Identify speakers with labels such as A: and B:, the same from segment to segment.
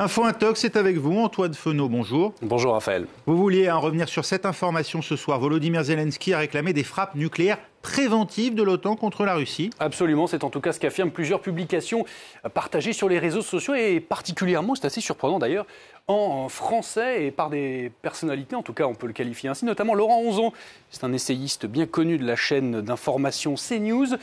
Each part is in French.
A: Info Intox, c'est avec vous, Antoine Fenot, bonjour.
B: Bonjour Raphaël.
A: Vous vouliez en revenir sur cette information ce soir. Volodymyr Zelensky a réclamé des frappes nucléaires préventive de l'OTAN contre la Russie.
B: Absolument, c'est en tout cas ce qu'affirment plusieurs publications partagées sur les réseaux sociaux et particulièrement, c'est assez surprenant d'ailleurs, en français et par des personnalités, en tout cas on peut le qualifier ainsi, notamment Laurent Onzon. C'est un essayiste bien connu de la chaîne d'information CNews.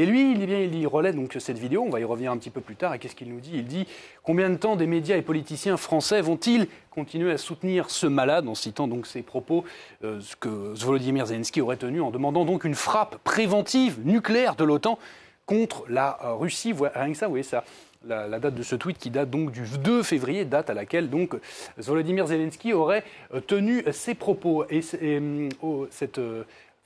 B: Et lui, il, bien, relaie donc cette vidéo, on va y revenir un petit peu plus tard, et qu'est-ce qu'il nous dit? Il dit combien de temps des médias et politiciens français vont-ils continuer à soutenir ce malade, en citant donc ses propos euh, que Volodymyr Zelensky aurait tenus en demandant donc une frappe préventive nucléaire de l'OTAN contre la Russie. Rien que ça, vous voyez ça. La, date de ce tweet qui date donc du 2 février, date à laquelle donc Volodymyr Zelensky aurait euh, tenu ses propos. Et, euh, oh, cette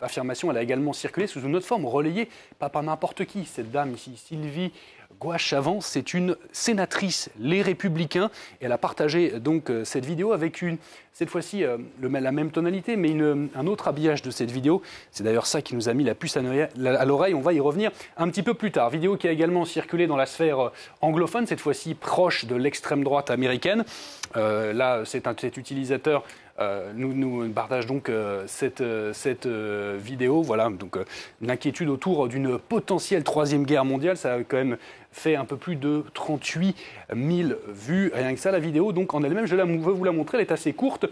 B: affirmation, elle a également circulé sous une autre forme, relayée pas par n'importe qui. Cette dame ici, Sylvie Gouachavant, c'est une sénatrice Les Républicains. Elle a partagé donc euh, cette vidéo avec une, cette fois-ci euh, la même tonalité, mais un autre habillage de cette vidéo. C'est d'ailleurs ça qui nous a mis la puce à l'oreille. On va y revenir un petit peu plus tard. Vidéo qui a également circulé dans la sphère euh, anglophone, cette fois-ci proche de l'extrême droite américaine. là, c'est cet utilisateur euh, nous, nous partage donc euh, cette, euh, cette vidéo. Voilà, donc l'inquiétude autour d'une potentielle troisième guerre mondiale, ça a quand même fait un peu plus de 38 000 vues. Rien que ça, la vidéo, donc en elle-même, je la, veux vous la montrer, elle est assez courte.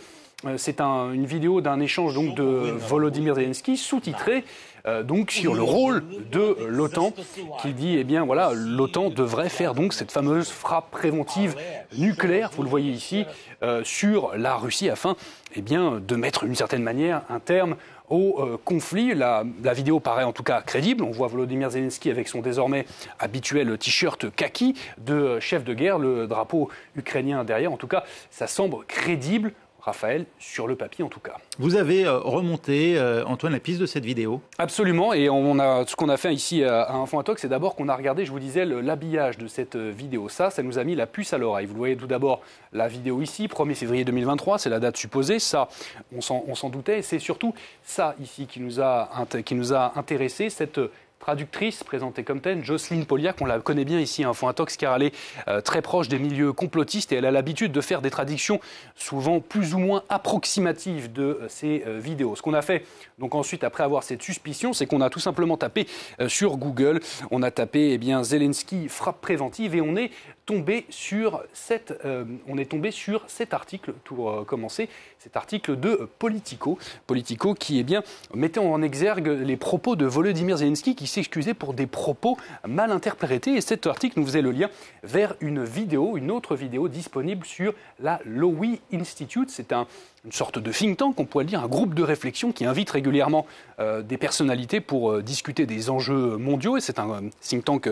B: C'est une vidéo d'un échange donc de Volodymyr Zelensky sous-titré euh, donc sur le rôle de l'OTAN, qui dit eh bien voilà l'OTAN devrait faire donc cette fameuse frappe préventive nucléaire, vous le voyez ici, euh, sur la Russie afin eh de mettre d'une certaine manière un terme au euh, conflit. La, la, vidéo paraît en tout cas crédible. On voit Volodymyr Zelensky avec son désormais habituel t-shirt kaki de chef de guerre, le drapeau ukrainien derrière. En tout cas, ça semble crédible. Raphaël, sur le papier en tout cas.
A: Vous avez euh, remonté, euh, Antoine, la piste de cette vidéo
B: Absolument, et on a, ce qu'on a fait ici à Info c'est d'abord qu'on a regardé, je vous disais, l'habillage de cette euh, vidéo. Ça, ça nous a mis la puce à l'oreille. Vous voyez tout d'abord la vidéo ici, 1er février 2023, c'est la date supposée. Ça, on s'en doutait, c'est surtout ça ici qui nous a, qui nous a intéressé, cette traductrice présentée comme telle, Jocelyne Poliac, on la connaît bien ici à Info Intox car elle est euh, très proche des milieux complotistes et elle a l'habitude de faire des traductions souvent plus ou moins approximatives de euh, ces euh, vidéos. Ce qu'on a fait donc ensuite après avoir cette suspicion, c'est qu'on a tout simplement tapé sur Google, on a tapé eh bien Zelensky frappe préventive et on est tombé sur cette, euh, on est tombé sur cet article, pour euh, commencer, cet article de Politico, Politico qui eh bien mettait en exergue les propos de Volodymyr Zelensky qui s'excusait pour des propos mal interprétés et cet article nous faisait le lien vers une vidéo, une autre vidéo disponible sur la Lowy Institute. C'est un, une sorte de think tank, on pourrait dire, un groupe de réflexion qui invite régulièrement euh, des personnalités pour discuter des enjeux mondiaux. Et c'est un think tank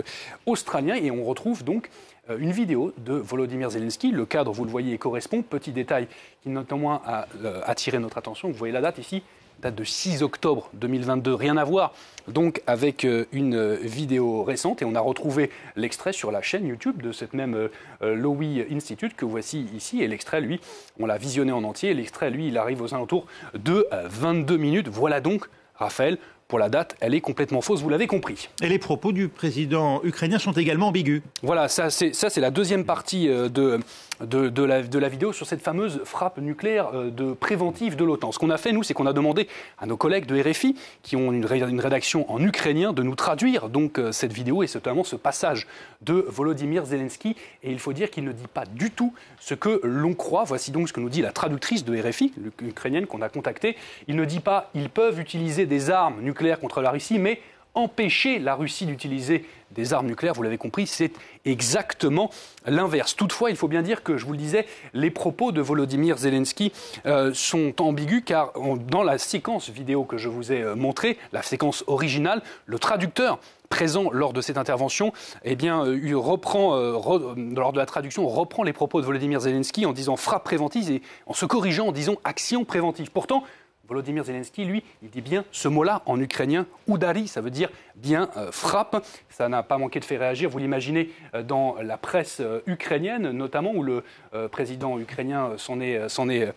B: australien. Et on retrouve donc une vidéo de Volodymyr Zelensky. Le cadre, vous le voyez, correspond. Petit détail qui notamment a euh, attiré notre attention. Vous voyez la date ici, date de 6 octobre 2022. Rien à voir donc avec euh, une vidéo récente. Et on a retrouvé l'extrait sur la chaîne YouTube de cette même Lowy Institute que voici ici. Et l'extrait, lui, on l'a visionné en entier. L'extrait, lui, il arrive aux alentours de 22 minutes. Voilà donc, Raphaël, pour la date, elle est complètement fausse, vous l'avez compris.
A: Et les propos du président ukrainien sont également ambigus.
B: Voilà, ça c'est la deuxième partie euh, de, de, la, de, la, vidéo sur cette fameuse frappe nucléaire euh, de préventive de l'OTAN. Ce qu'on a fait, nous, c'est qu'on a demandé à nos collègues de RFI, qui ont une, une rédaction en ukrainien, de nous traduire donc euh, cette vidéo et notamment ce passage de Volodymyr Zelensky. Et il faut dire qu'il ne dit pas du tout ce que l'on croit. Voici donc ce que nous dit la traductrice de RFI, l'ukrainienne qu'on a contactée. Il ne dit pas ils peuvent utiliser des armes nucléaires contre la Russie, mais empêcher la Russie d'utiliser des armes nucléaires, vous l'avez compris, c'est exactement l'inverse. Toutefois, il faut bien dire que, je vous le disais, les propos de Volodymyr Zelensky euh, sont ambigus car dans la séquence vidéo que je vous ai euh, montrée, la séquence originale, le traducteur présent lors de cette intervention, eh bien, euh, reprend, lors de la traduction, reprend les propos de Volodymyr Zelensky en disant frappe préventive et en se corrigeant en disant action préventive. Pourtant, Volodymyr Zelensky, lui, il dit bien ce mot-là en ukrainien, Udari, ça veut dire bien euh, frappe. Ça n'a pas manqué de faire réagir, vous l'imaginez, euh, dans la presse euh, ukrainienne, notamment où le président ukrainien s'en est, est,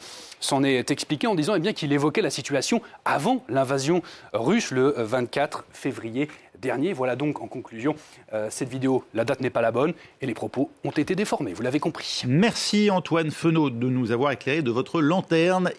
B: est, expliqué en disant eh bien, qu'il évoquait la situation avant l'invasion russe le 24 février dernier. Voilà donc en conclusion cette vidéo. La date n'est pas la bonne et les propos ont été déformés, vous l'avez compris.
A: Merci Antoine Fenot de nous avoir éclairé de votre lanterne.